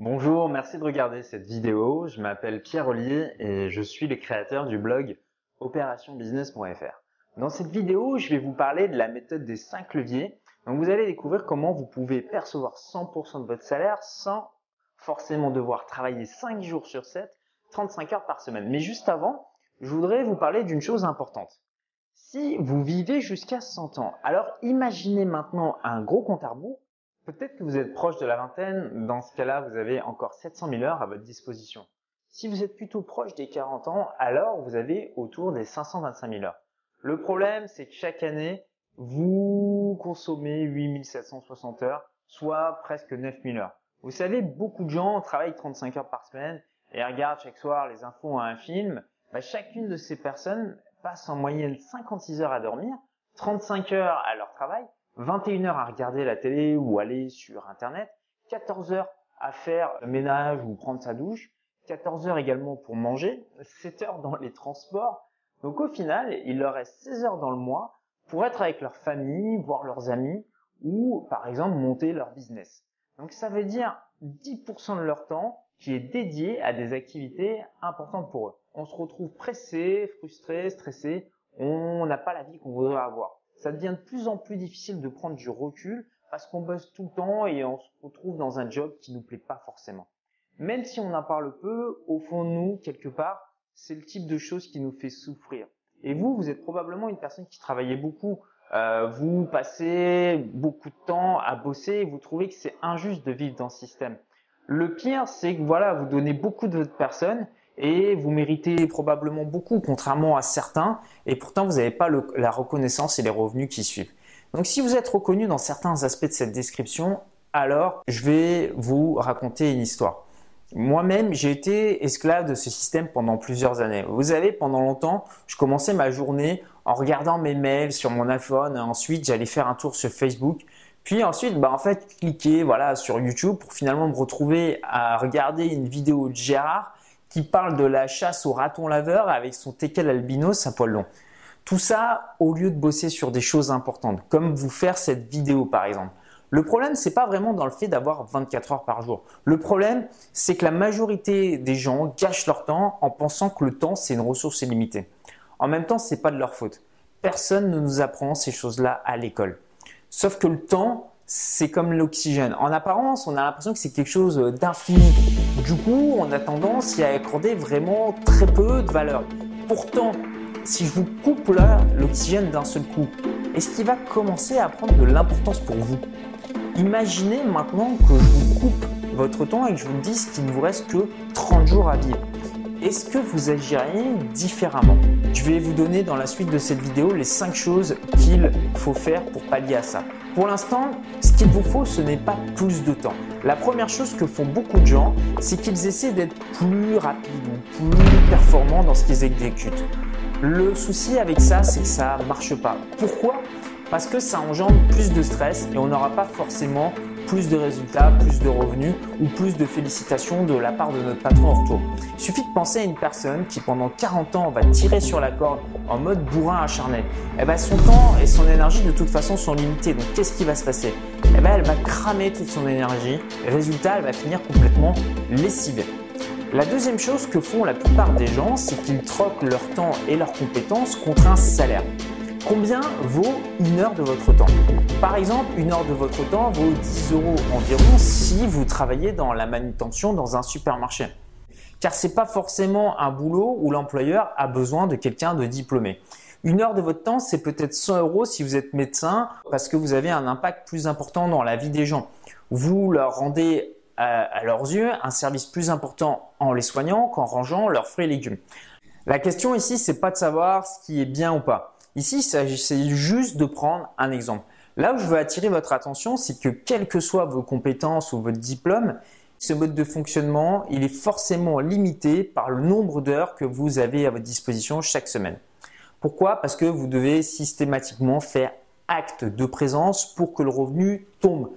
Bonjour, merci de regarder cette vidéo. Je m'appelle Pierre Ollier et je suis le créateur du blog opérationbusiness.fr. Dans cette vidéo, je vais vous parler de la méthode des 5 leviers. Donc vous allez découvrir comment vous pouvez percevoir 100% de votre salaire sans forcément devoir travailler 5 jours sur 7, 35 heures par semaine. Mais juste avant, je voudrais vous parler d'une chose importante. Si vous vivez jusqu'à 100 ans, alors imaginez maintenant un gros compte à rebours Peut-être que vous êtes proche de la vingtaine, dans ce cas-là, vous avez encore 700 000 heures à votre disposition. Si vous êtes plutôt proche des 40 ans, alors vous avez autour des 525 000 heures. Le problème, c'est que chaque année, vous consommez 8760 heures, soit presque 9000 heures. Vous savez, beaucoup de gens travaillent 35 heures par semaine et regardent chaque soir les infos à un film. Bah, chacune de ces personnes passe en moyenne 56 heures à dormir, 35 heures à leur travail 21 heures à regarder la télé ou aller sur Internet, 14 heures à faire ménage ou prendre sa douche, 14 heures également pour manger, 7 heures dans les transports. Donc au final, il leur reste 16 heures dans le mois pour être avec leur famille, voir leurs amis ou par exemple monter leur business. Donc ça veut dire 10% de leur temps qui est dédié à des activités importantes pour eux. On se retrouve pressé, frustré, stressé, on n'a pas la vie qu'on voudrait avoir ça devient de plus en plus difficile de prendre du recul parce qu'on bosse tout le temps et on se retrouve dans un job qui nous plaît pas forcément. Même si on en parle peu, au fond de nous, quelque part, c'est le type de choses qui nous fait souffrir. Et vous, vous êtes probablement une personne qui travaillait beaucoup. Euh, vous passez beaucoup de temps à bosser et vous trouvez que c'est injuste de vivre dans ce système. Le pire, c'est que voilà, vous donnez beaucoup de votre personne et vous méritez probablement beaucoup, contrairement à certains, et pourtant vous n'avez pas la reconnaissance et les revenus qui suivent. Donc si vous êtes reconnu dans certains aspects de cette description, alors je vais vous raconter une histoire. Moi-même, j'ai été esclave de ce système pendant plusieurs années. Vous savez, pendant longtemps, je commençais ma journée en regardant mes mails sur mon iPhone. Ensuite, j'allais faire un tour sur Facebook. Puis ensuite, bah, en fait, cliquer voilà, sur YouTube pour finalement me retrouver à regarder une vidéo de Gérard qui parle de la chasse au raton laveur avec son teckel albinos à poil long. Tout ça au lieu de bosser sur des choses importantes, comme vous faire cette vidéo par exemple. Le problème, c'est pas vraiment dans le fait d'avoir 24 heures par jour. Le problème, c'est que la majorité des gens gâchent leur temps en pensant que le temps, c'est une ressource illimitée. En même temps, c'est pas de leur faute. Personne ne nous apprend ces choses-là à l'école. Sauf que le temps, c'est comme l'oxygène. En apparence, on a l'impression que c'est quelque chose d'infini. Du coup, on a tendance à accorder vraiment très peu de valeur. Pourtant, si je vous coupe là l'oxygène d'un seul coup, est-ce qu'il va commencer à prendre de l'importance pour vous? Imaginez maintenant que je vous coupe votre temps et que je vous dise qu'il ne vous reste que 30 jours à vivre est-ce que vous agiriez différemment? Je vais vous donner dans la suite de cette vidéo les 5 choses qu'il faut faire pour pallier à ça. Pour l'instant, ce qu'il vous faut, ce n'est pas plus de temps. La première chose que font beaucoup de gens, c'est qu'ils essaient d'être plus rapides ou plus performants dans ce qu'ils exécutent. Le souci avec ça, c'est que ça ne marche pas. Pourquoi? Parce que ça engendre plus de stress et on n'aura pas forcément plus de résultats, plus de revenus ou plus de félicitations de la part de notre patron en retour. Il suffit de penser à une personne qui pendant 40 ans va tirer sur la corde en mode bourrin acharné. Eh ben, son temps et son énergie de toute façon sont limités. Donc qu'est-ce qui va se passer? Eh ben, Elle va cramer toute son énergie. Résultat, elle va finir complètement lessivée. La deuxième chose que font la plupart des gens, c'est qu'ils troquent leur temps et leurs compétences contre un salaire. Combien vaut une heure de votre temps Par exemple, une heure de votre temps vaut 10 euros environ si vous travaillez dans la manutention dans un supermarché. Car ce n'est pas forcément un boulot où l'employeur a besoin de quelqu'un de diplômé. Une heure de votre temps, c'est peut-être 100 euros si vous êtes médecin parce que vous avez un impact plus important dans la vie des gens. Vous leur rendez à, à leurs yeux un service plus important en les soignant qu'en rangeant leurs fruits et légumes. La question ici, c'est pas de savoir ce qui est bien ou pas. Ici, il s'agit juste de prendre un exemple. Là où je veux attirer votre attention, c'est que quelles que soient vos compétences ou votre diplôme, ce mode de fonctionnement, il est forcément limité par le nombre d'heures que vous avez à votre disposition chaque semaine. Pourquoi? Parce que vous devez systématiquement faire acte de présence pour que le revenu tombe.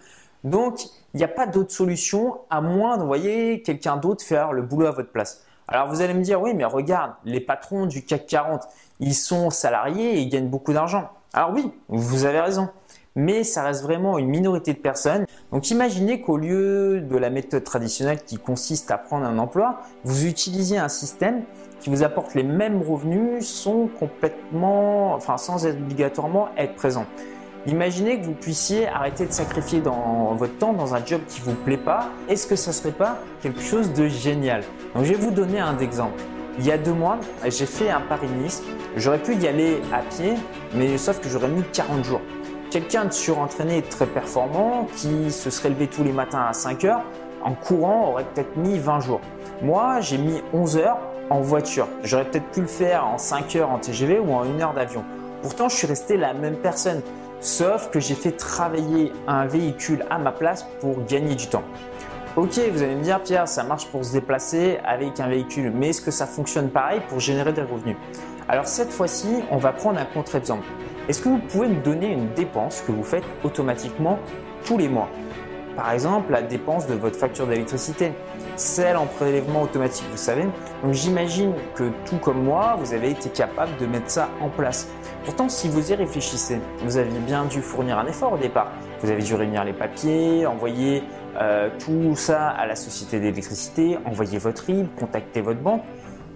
Donc, il n'y a pas d'autre solution à moins d'envoyer quelqu'un d'autre faire le boulot à votre place. Alors vous allez me dire, oui, mais regarde, les patrons du CAC 40, ils sont salariés et ils gagnent beaucoup d'argent. Alors oui, vous avez raison. mais ça reste vraiment une minorité de personnes. Donc imaginez qu'au lieu de la méthode traditionnelle qui consiste à prendre un emploi, vous utilisiez un système qui vous apporte les mêmes revenus sans complètement, enfin sans obligatoirement être présent. Imaginez que vous puissiez arrêter de sacrifier dans votre temps dans un job qui vous plaît pas. Est-ce que ça serait pas quelque chose de génial? Donc je vais vous donner un exemple. Il y a deux mois, j'ai fait un Paris-Nice. J'aurais pu y aller à pied, mais sauf que j'aurais mis 40 jours. Quelqu'un de surentraîné, très performant, qui se serait levé tous les matins à 5 heures, en courant aurait peut-être mis 20 jours. Moi, j'ai mis 11 heures en voiture. J'aurais peut-être pu le faire en 5 heures en TGV ou en 1 heure d'avion. Pourtant, je suis resté la même personne, sauf que j'ai fait travailler un véhicule à ma place pour gagner du temps. Ok, vous allez me dire, Pierre, ça marche pour se déplacer avec un véhicule, mais est-ce que ça fonctionne pareil pour générer des revenus? Alors cette fois-ci, on va prendre un contre-exemple. Est-ce que vous pouvez me donner une dépense que vous faites automatiquement tous les mois? Par exemple, la dépense de votre facture d'électricité celle en prélèvement automatique, vous savez. Donc j'imagine que tout comme moi, vous avez été capable de mettre ça en place. Pourtant, si vous y réfléchissez, vous aviez bien dû fournir un effort au départ. Vous avez dû réunir les papiers, envoyer euh, tout ça à la société d'électricité, envoyer votre RIB, contacter votre banque.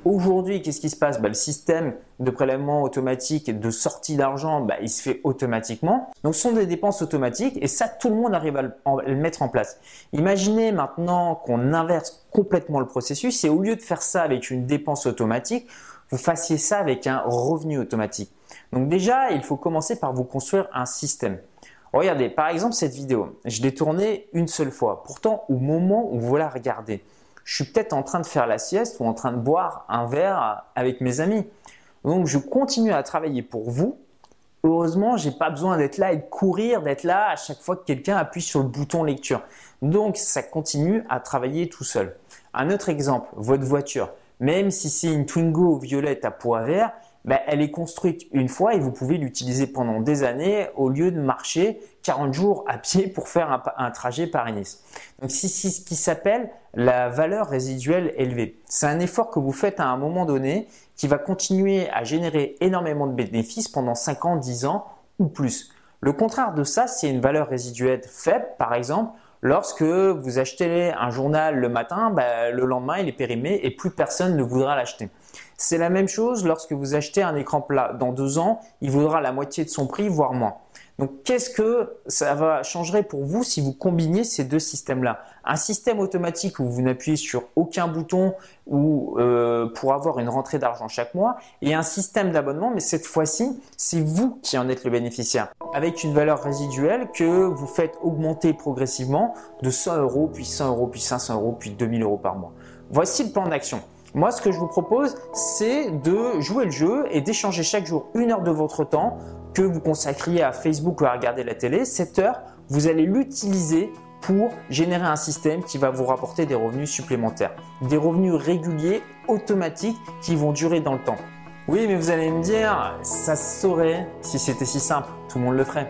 Aujourd'hui, qu'est-ce qui se passe? Bah, Le système de prélèvement automatique et de sortie d'argent, bah, il se fait automatiquement. Donc, ce sont des dépenses automatiques et ça, tout le monde arrive à le, mettre en place. Imaginez maintenant qu'on inverse complètement le processus et au lieu de faire ça avec une dépense automatique, vous fassiez ça avec un revenu automatique. Donc déjà, il faut commencer par vous construire un système. Regardez, par exemple, cette vidéo, je l'ai tournée une seule fois. Pourtant, au moment où vous la regardez, je suis peut-être en train de faire la sieste ou en train de boire un verre avec mes amis. Donc je continue à travailler pour vous. Heureusement, j'ai pas besoin d'être là et de courir, d'être là à chaque fois que quelqu'un appuie sur le bouton lecture. Donc ça continue à travailler tout seul. Un autre exemple, votre voiture. Même si c'est une Twingo violette à poids vert, ben, elle est construite une fois et vous pouvez l'utiliser pendant des années au lieu de marcher 40 jours à pied pour faire un, un trajet Paris-Nice. Donc c'est ce qui s'appelle la valeur résiduelle élevée. C'est un effort que vous faites à un moment donné qui va continuer à générer énormément de bénéfices pendant 5 ans, 10 ans ou plus. Le contraire de ça, c'est une valeur résiduelle faible, par exemple, lorsque vous achetez un journal le matin, ben, le lendemain il est périmé et plus personne ne voudra l'acheter. C'est la même chose lorsque vous achetez un écran plat. Dans deux ans, il vaudra la moitié de son prix, voire moins. Donc, qu'est-ce que ça va changer pour vous si vous combinez ces deux systèmes-là? Un système automatique où vous n'appuyez sur aucun bouton ou euh, pour avoir une rentrée d'argent chaque mois, et un système d'abonnement, mais cette fois-ci, c'est vous qui en êtes le bénéficiaire, avec une valeur résiduelle que vous faites augmenter progressivement de 100 euros, puis 100 euros, puis 500 euros, puis 2000 euros par mois. Voici le plan d'action. Moi, ce que je vous propose, c'est de jouer le jeu et d'échanger chaque jour une heure de votre temps que vous consacriez à Facebook ou à regarder la télé, cette heure, vous allez l'utiliser pour générer un système qui va vous rapporter des revenus supplémentaires, des revenus réguliers, automatiques, qui vont durer dans le temps. Oui, mais vous allez me dire, ça se saurait si c'était si simple, tout le monde le ferait.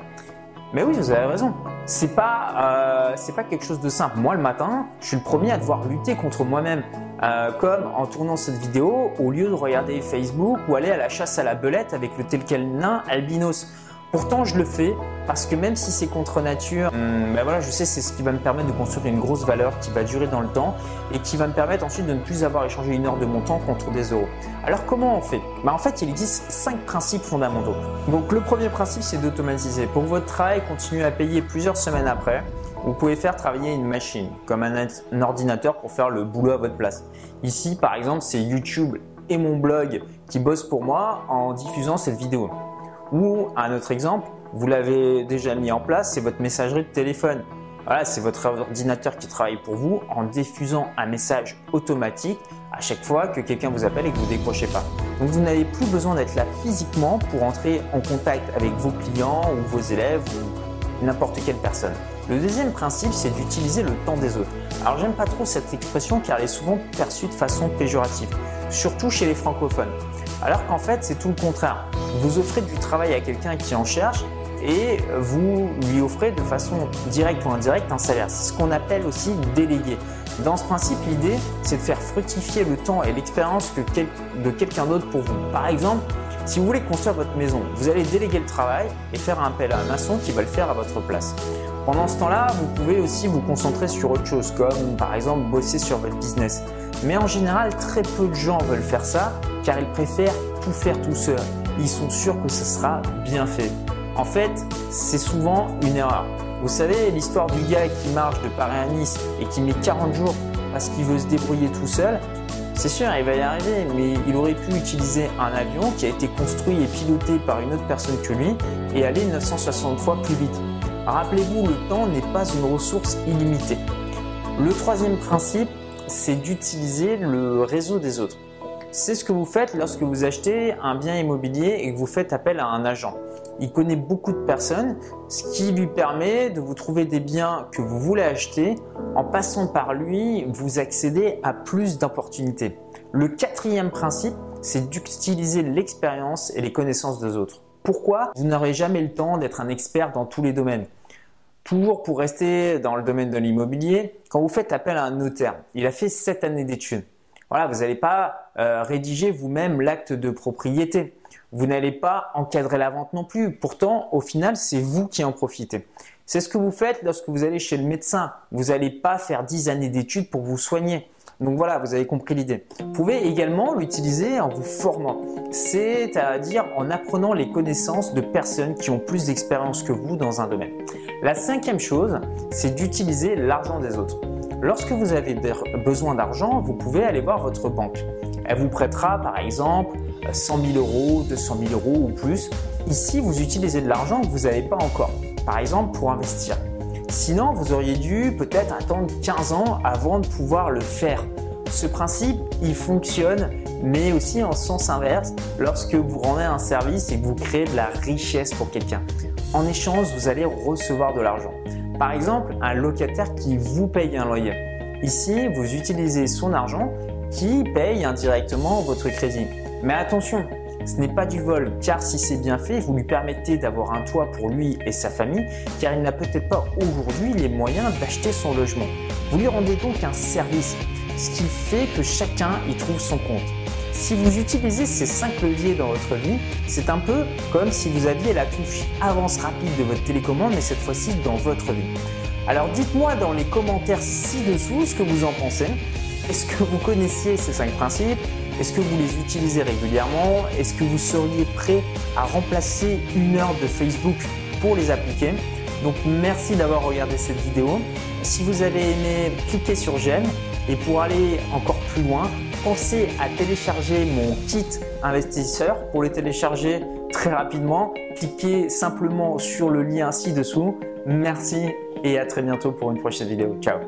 Mais oui, vous avez raison. C'est pas, euh, pas quelque chose de simple. Moi, le matin, je suis le premier à devoir lutter contre moi-même. Euh, comme en tournant cette vidéo, au lieu de regarder Facebook ou aller à la chasse à la belette avec le tel quel nain albinos. Pourtant, je le fais parce que même si c'est contre nature, hmm, ben voilà, je sais c'est ce qui va me permettre de construire une grosse valeur qui va durer dans le temps et qui va me permettre ensuite de ne plus avoir échangé une heure de mon temps contre des euros. Alors comment on fait? Ben, En fait, il existe cinq principes fondamentaux. Donc le premier principe, c'est d'automatiser. Pour votre travail, continuez à payer plusieurs semaines après. Vous pouvez faire travailler une machine, comme un, un ordinateur pour faire le boulot à votre place. Ici, par exemple, c'est YouTube et mon blog qui bossent pour moi en diffusant cette vidéo. Ou un autre exemple, vous l'avez déjà mis en place, c'est votre messagerie de téléphone. Voilà, c'est votre ordinateur qui travaille pour vous en diffusant un message automatique à chaque fois que quelqu'un vous appelle et que vous décrochez pas. Donc vous n'avez plus besoin d'être là physiquement pour entrer en contact avec vos clients ou vos élèves ou n'importe quelle personne. Le deuxième principe, c'est d'utiliser le temps des autres. Alors j'aime pas trop cette expression car elle est souvent perçue de façon péjorative, surtout chez les francophones. Alors qu'en fait, c'est tout le contraire. Vous offrez du travail à quelqu'un qui en cherche et vous lui offrez de façon directe ou indirecte un salaire. C'est ce qu'on appelle aussi déléguer. Dans ce principe, l'idée, c'est de faire fructifier le temps et l'expérience de quelqu'un d'autre pour vous. Par exemple, Si vous voulez construire votre maison, vous allez déléguer le travail et faire un appel à un maçon qui va le faire à votre place. Pendant ce temps-là, vous pouvez aussi vous concentrer sur autre chose, comme par exemple bosser sur votre business. Mais en général, très peu de gens veulent faire ça car ils préfèrent tout faire tout seul. Ils sont sûrs que ce sera bien fait. En fait, c'est souvent une erreur. Vous savez, l'histoire du gars qui marche de Paris à Nice et qui met 40 jours parce qu'il veut se débrouiller tout seul, c'est sûr, il va y arriver, mais il aurait pu utiliser un avion qui a été construit et piloté par une autre personne que lui et aller 960 fois plus vite. Rappelez-vous, le temps n'est pas une ressource illimitée. Le troisième principe, c'est d'utiliser le réseau des autres. C'est ce que vous faites lorsque vous achetez un bien immobilier et que vous faites appel à un agent. Il connaît beaucoup de personnes, ce qui lui permet de vous trouver des biens que vous voulez acheter. En passant par lui, vous accédez à plus d'opportunités. Le quatrième principe, c'est d'utiliser l'expérience et les connaissances des autres. Pourquoi Vous n'aurez jamais le temps d'être un expert dans tous les domaines. Toujours pour rester dans le domaine de l'immobilier, quand vous faites appel à un notaire, il a fait 7 années d'études. Voilà, vous n'allez pas euh, rédiger vous-même l'acte de propriété. Vous n'allez pas encadrer la vente non plus. Pourtant, au final, c'est vous qui en profitez. C'est ce que vous faites lorsque vous allez chez le médecin. Vous n'allez pas faire 10 années d'études pour vous soigner. Donc voilà, vous avez compris l'idée. Vous pouvez également l'utiliser en vous formant, c'est-à-dire en apprenant les connaissances de personnes qui ont plus d'expérience que vous dans un domaine. La cinquième chose, c'est d'utiliser l'argent des autres. Lorsque vous avez besoin d'argent, vous pouvez aller voir votre banque. Elle vous prêtera par exemple 100 000 euros, 200 000 euros ou plus. Ici, vous utilisez de l'argent que vous n'avez pas encore, par exemple pour investir. Sinon, vous auriez dû peut-être attendre 15 ans avant de pouvoir le faire. Ce principe, il fonctionne, mais aussi en sens inverse lorsque vous rendez un service et que vous créez de la richesse pour quelqu'un. En échange, vous allez recevoir de l'argent. Par exemple, un locataire qui vous paye un loyer. Ici, vous utilisez son argent qui paye indirectement votre crédit. Mais attention, ce n'est pas du vol, car si c'est bien fait, vous lui permettez d'avoir un toit pour lui et sa famille, car il n'a peut-être pas aujourd'hui les moyens d'acheter son logement. Vous lui rendez donc un service, ce qui fait que chacun y trouve son compte. Si vous utilisez ces cinq leviers dans votre vie, c'est un peu comme si vous aviez la touche avance rapide de votre télécommande, mais cette fois-ci dans votre vie. Alors dites-moi dans les commentaires ci-dessous ce que vous en pensez. Est-ce que vous connaissiez ces cinq principes? Est-ce que vous les utilisez régulièrement? Est-ce que vous seriez prêt à remplacer une heure de Facebook pour les appliquer? Donc merci d'avoir regardé cette vidéo. Si vous avez aimé, cliquez sur j'aime. Et pour aller encore plus loin, pensez à télécharger mon kit investisseur. Pour le télécharger très rapidement, cliquez simplement sur le lien ci-dessous. Merci et à très bientôt pour une prochaine vidéo. Ciao